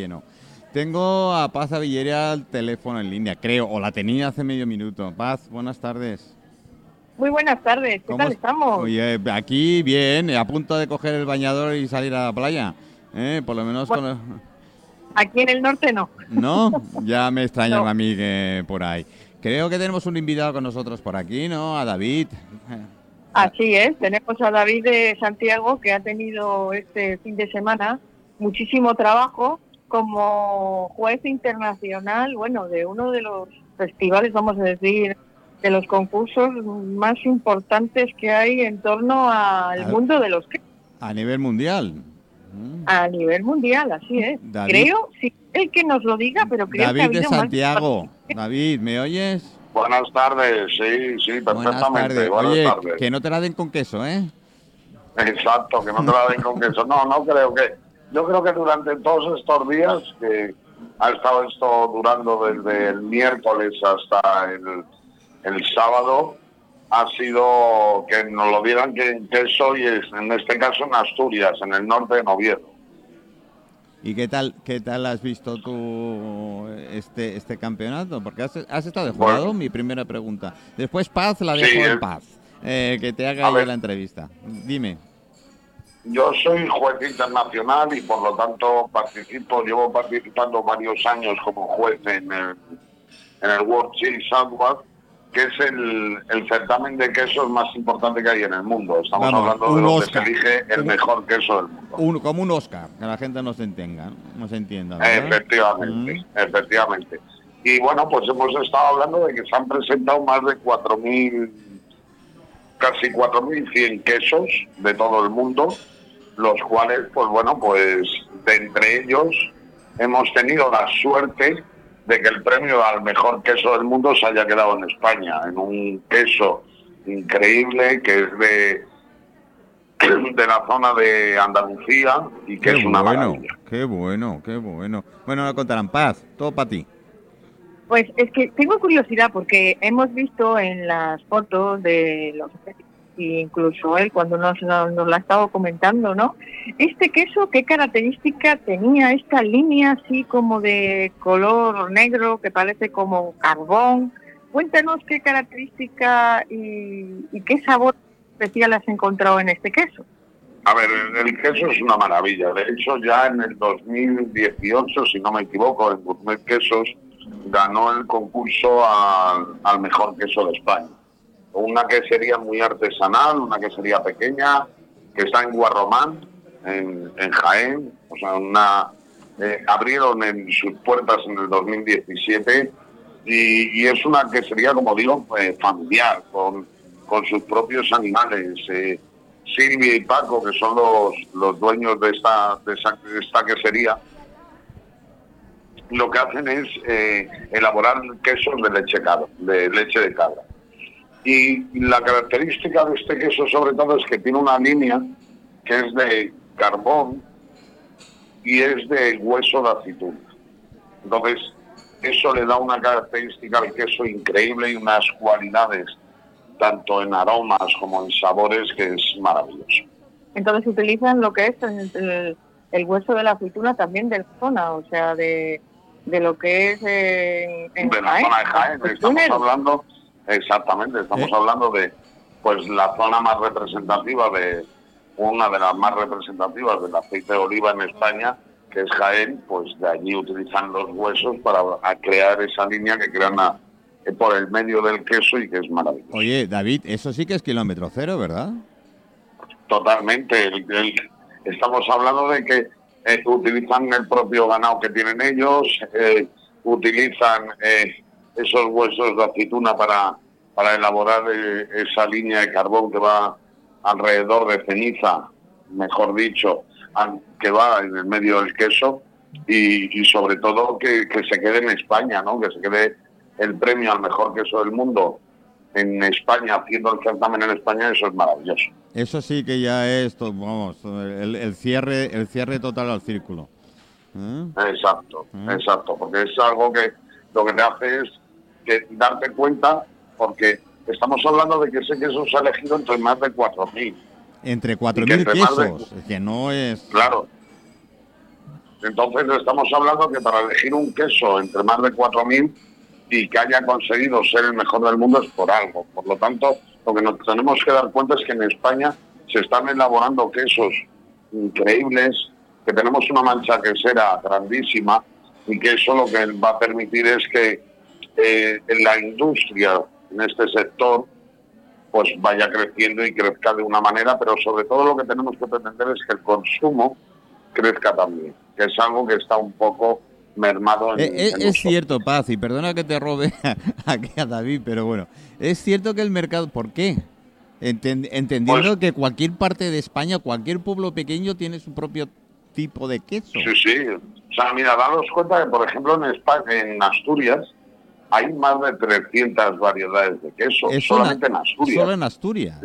lleno. Tengo a Paz Avillera al teléfono en línea, creo, o la tenía hace medio minuto. Paz, buenas tardes. Muy buenas tardes, ¿qué tal estamos? Oye, aquí bien, a punto de coger el bañador y salir a la playa. ¿eh? Por lo menos con Aquí en el norte no. ¿No? Ya me extrañan a mí que por ahí. Creo que tenemos un invitado con nosotros por aquí, ¿no? A David. Así es, tenemos a David de Santiago que ha tenido este fin de semana muchísimo trabajo como juez internacional, bueno, de uno de los festivales, vamos a decir, de los concursos más importantes que hay en torno al mundo de los a nivel mundial. A nivel mundial, así es. Creo, sí, el que nos lo diga, pero creo David de Santiago. David, ¿me oyes? Buenas tardes, sí, sí, perfectamente. Buenas tardes. Oye, que no te la den con queso, ¿eh? Exacto, que no te la den con queso. No, no creo que yo creo que durante todos estos días, que ha estado esto durando desde el miércoles hasta el, el sábado, ha sido que nos lo dieran que, que soy, en este caso en Asturias, en el norte de Noviedo. ¿Y qué tal, qué tal has visto tú este, este campeonato? Porque has, has estado de jurado, mi primera pregunta. Después Paz la dejo en paz, eh, que te haga la entrevista. Dime. Yo soy juez internacional y por lo tanto participo, llevo participando varios años como juez en el, en el World Cheese Award, que es el, el, certamen de quesos más importante que hay en el mundo. Estamos hablando de lo que se elige el mejor queso del mundo. como un Oscar, que la gente no se entienda, no se entienda. Efectivamente, efectivamente. Y bueno, pues hemos estado hablando de que se han presentado más de 4.000 casi 4.100 quesos de todo el mundo, los cuales, pues bueno, pues de entre ellos hemos tenido la suerte de que el premio al mejor queso del mundo se haya quedado en España, en un queso increíble que es de de la zona de Andalucía y que es una bueno, Qué bueno, qué bueno. Bueno, no contarán paz, todo para ti. Pues es que tengo curiosidad porque hemos visto en las fotos de los incluso él cuando nos, nos lo ha estado comentando, ¿no? Este queso, ¿qué característica tenía esta línea así como de color negro que parece como carbón? Cuéntanos qué característica y, y qué sabor especial has encontrado en este queso. A ver, el queso es una maravilla. De hecho, ya en el 2018, si no me equivoco, en Gourmet Quesos ganó el concurso al, mejor queso de España. Una que sería muy artesanal, una que sería pequeña, que está en Guarromán, en, Jaén. O sea, una, eh, abrieron en sus puertas en el 2017 y, es una que sería, como digo, eh, familiar, con, con sus propios animales. Eh, Silvia y Paco, que son los, los dueños de esta, de, de esta quesería, lo que hacen es eh, elaborar quesos de leche, cabra, de leche de cabra. Y la característica de este queso sobre todo es que tiene una línea que es de carbón y es de hueso de aceituna. Entonces, eso le da una característica al queso increíble y unas cualidades, tanto en aromas como en sabores, que es maravilloso. Entonces utilizan lo que es el, el hueso de la aceituna también de la zona, o sea, de, de lo que es eh, en de la zona de Jaén. Estamos hablando, exactamente, estamos eh. hablando de pues la zona más representativa de una de las más representativas del aceite de oliva en España, que es Jaén, pues de allí utilizan los huesos para crear esa línea que crean eh, por el medio del queso y que es maravilloso. Oye, David, eso sí que es kilómetro cero, ¿verdad? Totalmente. estamos hablando de que eh, utilizan el propio ganado que tienen ellos, eh, utilizan eh, esos huesos de aceituna para, para elaborar esa línea de carbón que va alrededor de ceniza, mejor dicho, que va en el medio del queso y, sobre todo que, que, se quede en España, ¿no? que se quede el premio al mejor queso del mundo en España, haciendo el certamen en España, eso es maravilloso. Eso sí que ya es, vamos, el, cierre, el cierre total al círculo. ¿Eh? Exacto, ¿Eh? exacto, porque es algo que lo que te hace es que darte cuenta, porque estamos hablando de que ese queso se ha elegido entre más de 4.000. Entre 4.000 quesos, que no es... Claro. Entonces estamos hablando que para elegir un queso entre más de 4.000 y que haya conseguido ser el mejor del mundo es por algo. Por lo tanto, lo que nos tenemos que dar cuenta es que en España se están elaborando quesos increíbles, que tenemos una mancha quesera grandísima y que eso lo que va a permitir es que eh, la industria, en este sector, pues vaya creciendo y crezca de una manera, pero sobre todo lo que tenemos que pretender es que el consumo crezca también, que es algo que está un poco mermado. En, eh, es, cierto, Paz, y perdona que te robe aquí a David, pero bueno, es cierto que el mercado, ¿por qué? entendiendo pues que cualquier parte de España, cualquier pueblo pequeño tiene su propio tipo de queso. Sí, sí. O sea, mira, daros cuenta que, por ejemplo, en España, en Asturias, hay más de 300 variedades de queso, solamente en Asturias. Solo en Asturias.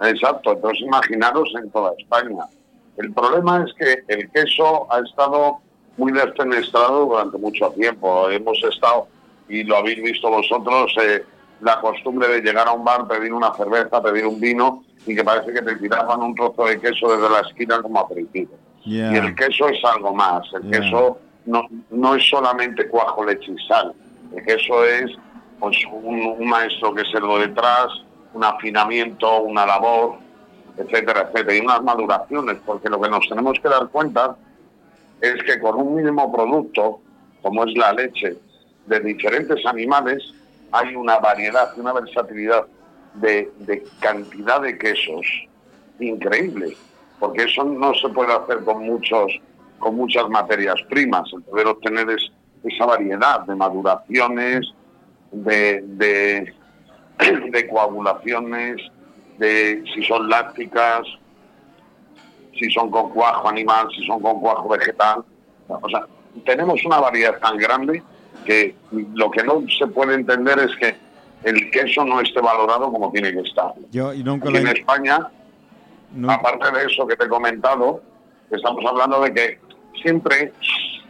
Exacto, entonces imaginaros en toda España. El problema es que el queso ha estado muy desfenestrado durante mucho tiempo. Hemos estado, y lo habéis visto vosotros, eh, la costumbre de llegar a un bar, pedir una cerveza, pedir un vino y que parece que te tiraban un trozo de queso desde la esquina como aperitivo. Y el queso es algo más. El queso no, no es solamente cuajo, leche y sal. El queso es pues un, maestro que se lo detrás, un afinamiento, una labor, etcétera, etcétera, y unas maduraciones, porque lo que nos tenemos que dar cuenta es que con un mínimo producto, como es la leche, de diferentes animales, hay una variedad, una versatilidad de, cantidad de quesos increíble, porque eso no se puede hacer con muchos con muchas materias primas, el poder obtener es, esa variedad de maduraciones, de, de coagulaciones, de si son lácticas, si son con cuajo animal, si son con cuajo vegetal. O sea, tenemos una variedad tan grande que lo que no se puede entender es que el queso no esté valorado como tiene que estar. Yo, y nunca Aquí en España, aparte de eso que te he comentado, estamos hablando de que siempre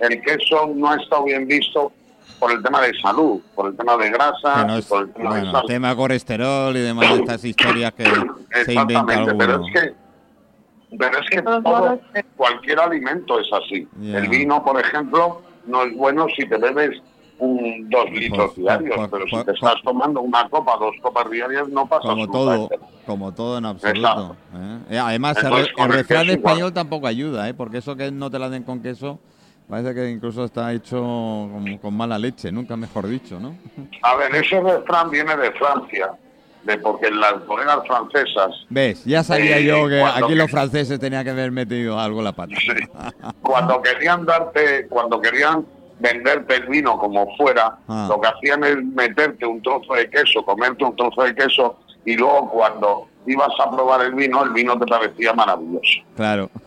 el queso no ha estado bien visto por el tema de salud, por el tema de grasa, por el tema de tema colesterol y demás de estas historias que se inventan Pero es que, pero es que todo, cualquier alimento es así. El vino, por ejemplo, no es bueno si te bebes un, dos litros diarios, pero si te estás tomando una copa, dos copas diarias, no pasa Como todo, como todo en absoluto. ¿eh? Eh, además, el, refrán español tampoco ayuda, ¿eh? porque eso que no te la den con queso, parece que incluso está hecho con, mala leche, nunca mejor dicho, ¿no? A ver, ese refrán viene de Francia. De porque las bodegas francesas. ¿Ves? Ya sabía eh, yo que aquí los franceses tenían que haber metido algo la pata. cuando querían darte, cuando querían venderte el vino como fuera, ah. lo que hacían es meterte un trozo de queso, comerte un trozo de queso y luego cuando ibas a probar el vino, el vino te parecía maravilloso. Claro.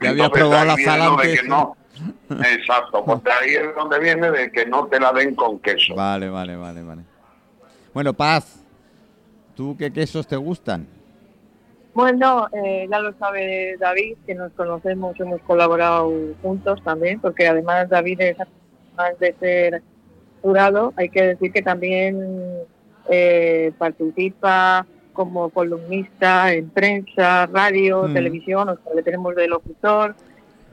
ya había probado la sala no, Exacto, porque ahí es donde viene de que no te la den con queso. Vale, vale, vale, vale. Bueno, Paz, ¿tú qué quesos te gustan? Bueno, eh, ya lo sabe David, que nos conocemos, hemos colaborado juntos también, porque además David es, además de ser jurado, hay que decir que también eh, participa como columnista en prensa, radio, mm. televisión, o sea, le tenemos de locutor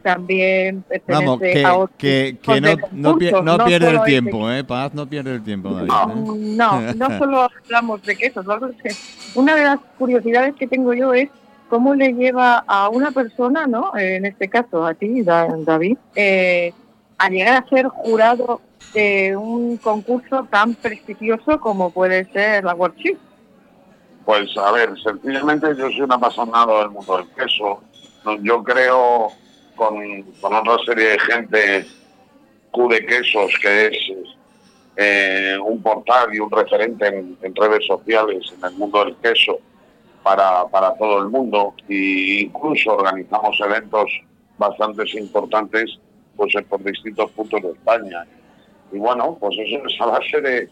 también Vamos, que, que, que no, no, pierde el tiempo, ¿eh? Paz no pierde el tiempo, David. No, ¿eh? no, solo hablamos de quesos. Una de las curiosidades que tengo yo es cómo le lleva a una persona, ¿no? En este caso a ti, David, eh, a llegar a ser jurado de un concurso tan prestigioso como puede ser la World Chip. Pues a ver, sencillamente yo soy un apasionado del mundo del queso. Yo creo con, otra serie de gente, Q de Quesos, que es eh, un portal y un referente en, redes sociales en el mundo del queso para, para todo el mundo e incluso organizamos eventos bastante importantes pues por distintos puntos de España. Y bueno, pues eso es a base de,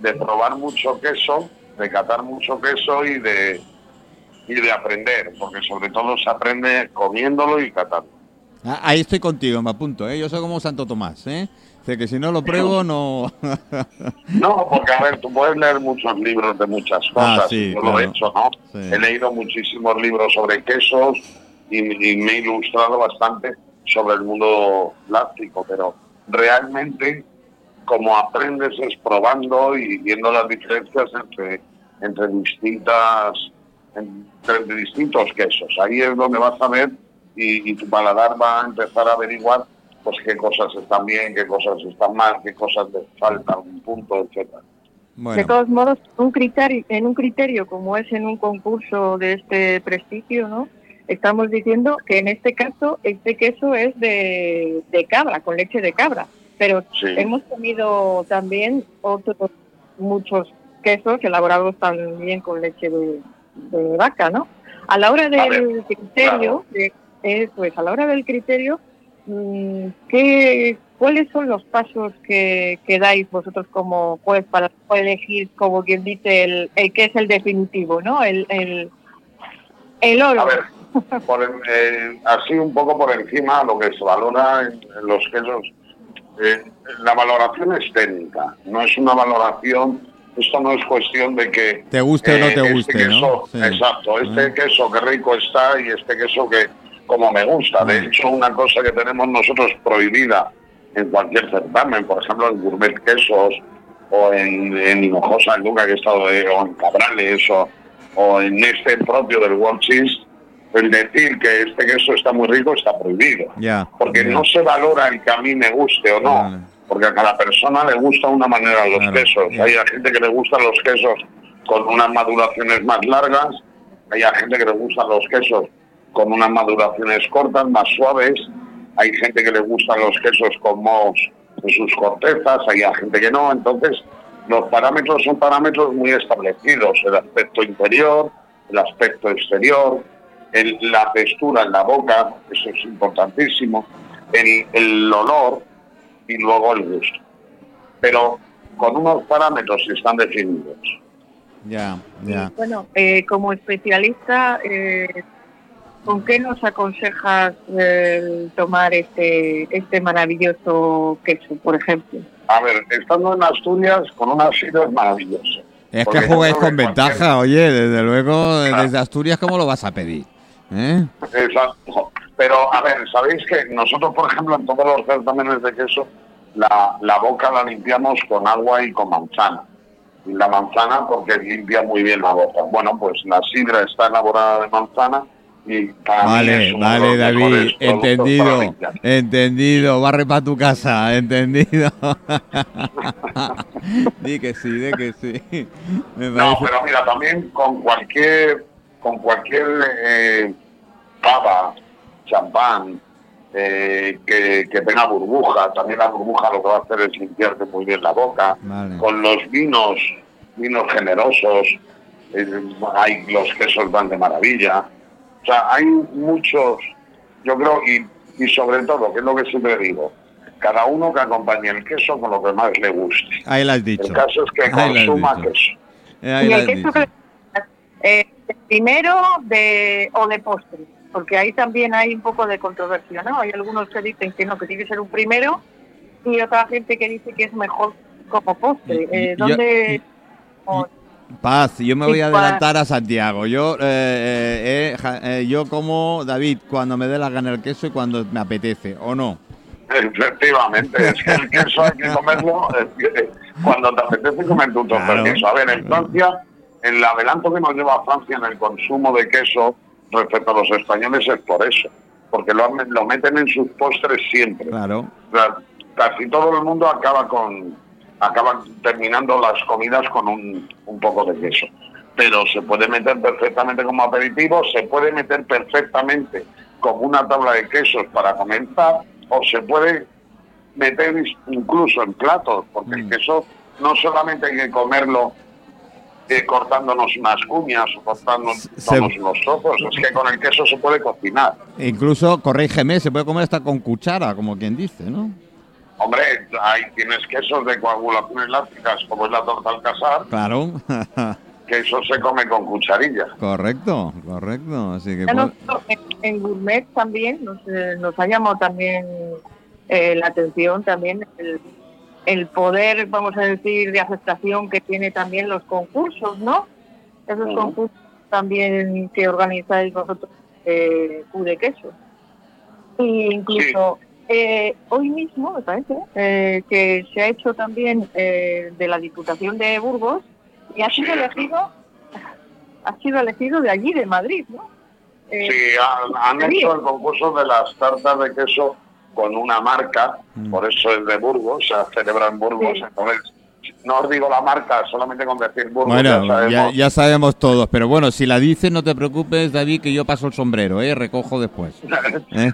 de probar mucho queso, de catar mucho queso y de, y de aprender, porque sobre todo se aprende comiéndolo y catando. Ah, ahí estoy contigo, me apunto, ¿eh? Yo soy como Santo Tomás, ¿eh? O que si no lo pruebo, no... no, porque a ver, tú puedes leer muchos libros de muchas ah, cosas, yo lo he hecho, ¿no? He leído muchísimos libros sobre quesos y, me he ilustrado bastante, sobre el mundo láctico, pero realmente como aprendes es probando y viendo las diferencias entre, entre distintas entre distintos quesos. Ahí es donde vas a ver y, tu paladar va a empezar a averiguar pues qué cosas están bien, qué cosas están mal, qué cosas les falta, un punto, etcétera. De todos modos, un criterio, en un criterio como es en un concurso de este prestigio, ¿no? Estamos diciendo que en este caso este queso es de, cabra, con leche de cabra, pero hemos tenido también otros muchos quesos elaborados también con leche de, vaca, ¿no? A la hora del criterio, eh, pues a la hora del criterio, mm, ¿qué, ¿cuáles son los pasos que, que dais vosotros como juez para elegir, como quien dice, el, el que es el definitivo, ¿no? El, el, el oro. A ver, eh, así un poco por encima lo que se valora en, los quesos. Eh, la valoración es técnica, no es una valoración, esto no es cuestión de que... Te guste o no te eh, este guste, ¿no? Exacto, este queso que rico está y este queso que como me gusta. De hecho, una cosa que tenemos nosotros prohibida en cualquier certamen, por ejemplo en Gourmet Quesos o en, en Hinojosa, en Luca, que he estado, o en Cabrales o, o en este propio del World Cheese, el decir que este queso está muy rico está prohibido. porque no se valora el que a mí me guste o no. Porque a cada persona le gusta una manera los quesos. Hay gente que le gustan los quesos con unas maduraciones más largas. Hay gente que le gustan los quesos con unas maduraciones cortas, más suaves. Hay gente que le gustan los quesos con mos en sus cortezas. Hay gente que no. Entonces, los parámetros son parámetros muy establecidos. El aspecto interior, el aspecto exterior, la textura en la boca, eso es importantísimo, el, el olor y luego el gusto. Pero con unos parámetros que están definidos. Ya, ya. Bueno, eh, como especialista, eh, ¿con qué nos aconsejas eh, tomar este, este maravilloso queso, por ejemplo? A ver, estando en Asturias, con una sidra es maravilloso. Es que jugáis con ventaja, oye, desde luego, desde Asturias, ¿cómo lo vas a pedir? ¿Eh? Exacto. Pero, a ver, sabéis que nosotros, por ejemplo, en todos los certámenes de queso, la, la boca la limpiamos con agua y con manzana. Y la manzana porque limpia muy bien la boca. Bueno, pues la sidra está elaborada de manzana y vale, vale, David, entendido, entendido, barre para tu casa, entendido. di que sí, di que sí. No, pero mira, también con cualquier con cualquier eh, pava, champán, eh, que, tenga burbuja, también la burbuja lo que va a hacer es limpiarte muy bien la boca. Con los vinos, vinos generosos, eh, hay los quesos van de maravilla. O sea, hay muchos, yo creo, y, y sobre todo, que es lo que siempre digo, cada uno que acompañe el queso con lo que más le guste. Ahí lo has dicho. El caso es que consuma queso. y el queso que, primero de, o de postre, porque ahí también hay un poco de controversia, ¿no? Hay algunos que dicen que no, que tiene que ser un primero y otra gente que dice que es mejor como postre. Eh, ¿Dónde...? Paz, yo me voy a adelantar a Santiago. Yo, eh, eh, eh, yo como David cuando me dé la gana el queso y cuando me apetece, ¿o no? Efectivamente, es que el queso hay que comerlo cuando te apetece comer tu trozo de queso. A ver, en Francia el adelanto que nos lleva Francia en el consumo de queso respecto a los españoles es por eso, porque lo, lo meten en sus postres siempre. Claro. casi todo el mundo acaba con acaba terminando las comidas con un, un poco de queso. Pero se puede meter perfectamente como aperitivo, se puede meter perfectamente como una tabla de quesos para comenzar, o se puede meter incluso en platos, porque el mm. queso no solamente hay que comerlo eh, cortándonos unas cuñas o cortándonos los trozos. Es que con el queso se puede cocinar. Incluso, corrígeme, se puede comer hasta con cuchara, como quien dice, ¿no? Hombre, ahí tienes quesos de coagulaciones lácticas, como es la torta al casar. Claro. que eso se come con cucharilla. Correcto, correcto. Así que en, gourmet también nos, eh, nos ha llamado también eh, la atención también el el poder, vamos a decir, de aceptación que tiene también los concursos, ¿no? Esos concursos también que organizáis vosotros, eh, de queso. Y incluso eh, hoy mismo, me parece, eh, que se ha hecho también eh, de la Diputación de Burgos y ha sido elegido, ha sido elegido de allí, de Madrid, ¿no? sí, han, han hecho el concurso de las tartas de queso con una marca, mm. por eso es de Burgos, se celebra en Burgos, entonces no os digo la marca, solamente con decir Burgos. Bueno, ya sabemos. todos, pero bueno, si la dices, no te preocupes, David, que yo paso el sombrero, ¿eh? recojo después. ¿eh?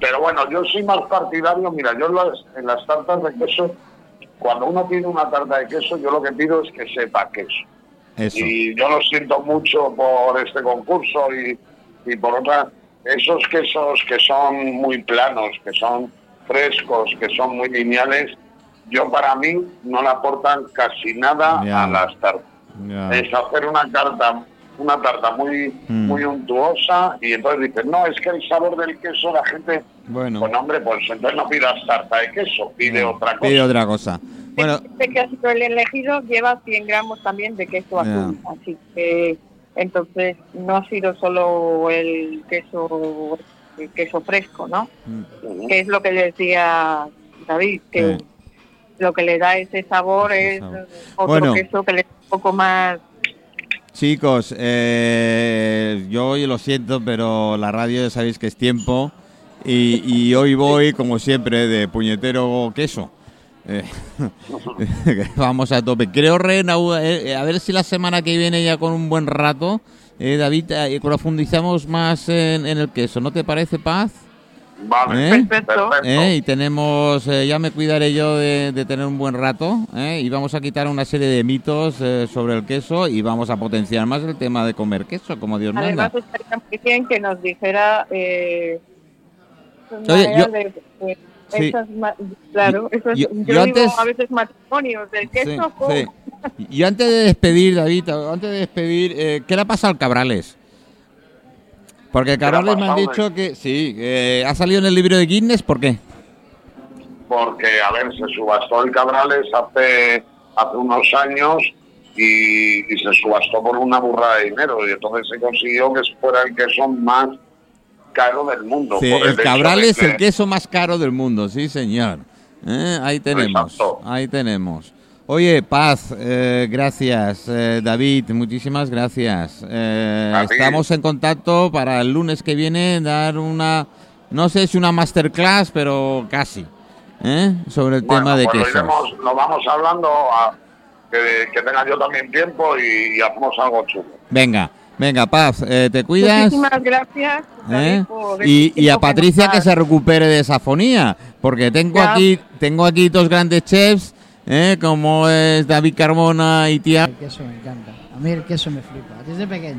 pero bueno, yo soy más partidario, mira, yo en las tartas de queso, cuando uno pide una tarta de queso, yo lo que pido es que sepa queso. Y yo lo siento mucho por este concurso y, y por otra, esos quesos que son muy planos, que son frescos, que son muy lineales, yo para mí no le aportan casi nada a las tartas. Es hacer una carta una tarta muy mm. muy untuosa y entonces dicen, no, es que el sabor del queso la gente... Bueno. Pues hombre, pues entonces no pidas tarta de queso, pide otra cosa. Pide otra cosa. Bueno. Este que ha sido el elegido lleva 100 gramos también de queso azul, así que entonces no ha sido solo el queso el queso fresco, ¿no? Mm. Que es lo que decía David, que lo que le da ese sabor es otro queso que le da un poco más Chicos, eh, yo hoy lo siento, pero la radio ya sabéis que es tiempo y, hoy voy, como siempre, de puñetero queso. Eh, vamos a tope. Creo, Ren, eh, a ver si la semana que viene ya con un buen rato, David, profundizamos más en, en, el queso. ¿No te parece, Paz? Vale, ¿Eh? perfecto. ¿Eh? Y tenemos, eh, ya me cuidaré yo de, tener un buen rato, y vamos a quitar una serie de mitos sobre el queso y vamos a potenciar más el tema de comer queso, como Dios manda. Además, estaría muy bien que nos dijera... Oye, yo, claro, yo, digo antes, a veces matrimonios del queso. Sí, Y antes de despedir, David, antes de despedir, ¿qué le pasa al Cabrales? Porque Caroles me han dicho que sí, ha salido en el libro de Guinness, ¿por qué? Porque, a ver, se subastó el Cabrales hace, hace unos años y, se subastó por una burrada de dinero y entonces se consiguió que fuera el queso más caro del mundo. Sí, el, Cabrales es el queso más caro del mundo, sí señor. Eh, ahí tenemos, ahí tenemos. Oye, Paz, eh, gracias. Eh, David, muchísimas gracias. Eh, estamos en contacto para el lunes que viene dar una, no sé si una masterclass, pero casi, sobre el tema de pues quesos. Lo, vamos hablando, a, que, tenga yo también tiempo y, hacemos algo chulo. Venga. Venga, Paz, te cuidas. Muchísimas gracias. y, y, a Patricia que se recupere de esa fonía, porque tengo aquí tengo aquí dos grandes chefs ¿eh? como es David Carmona y tía. El queso me encanta. A mí el queso me flipa, desde pequeño.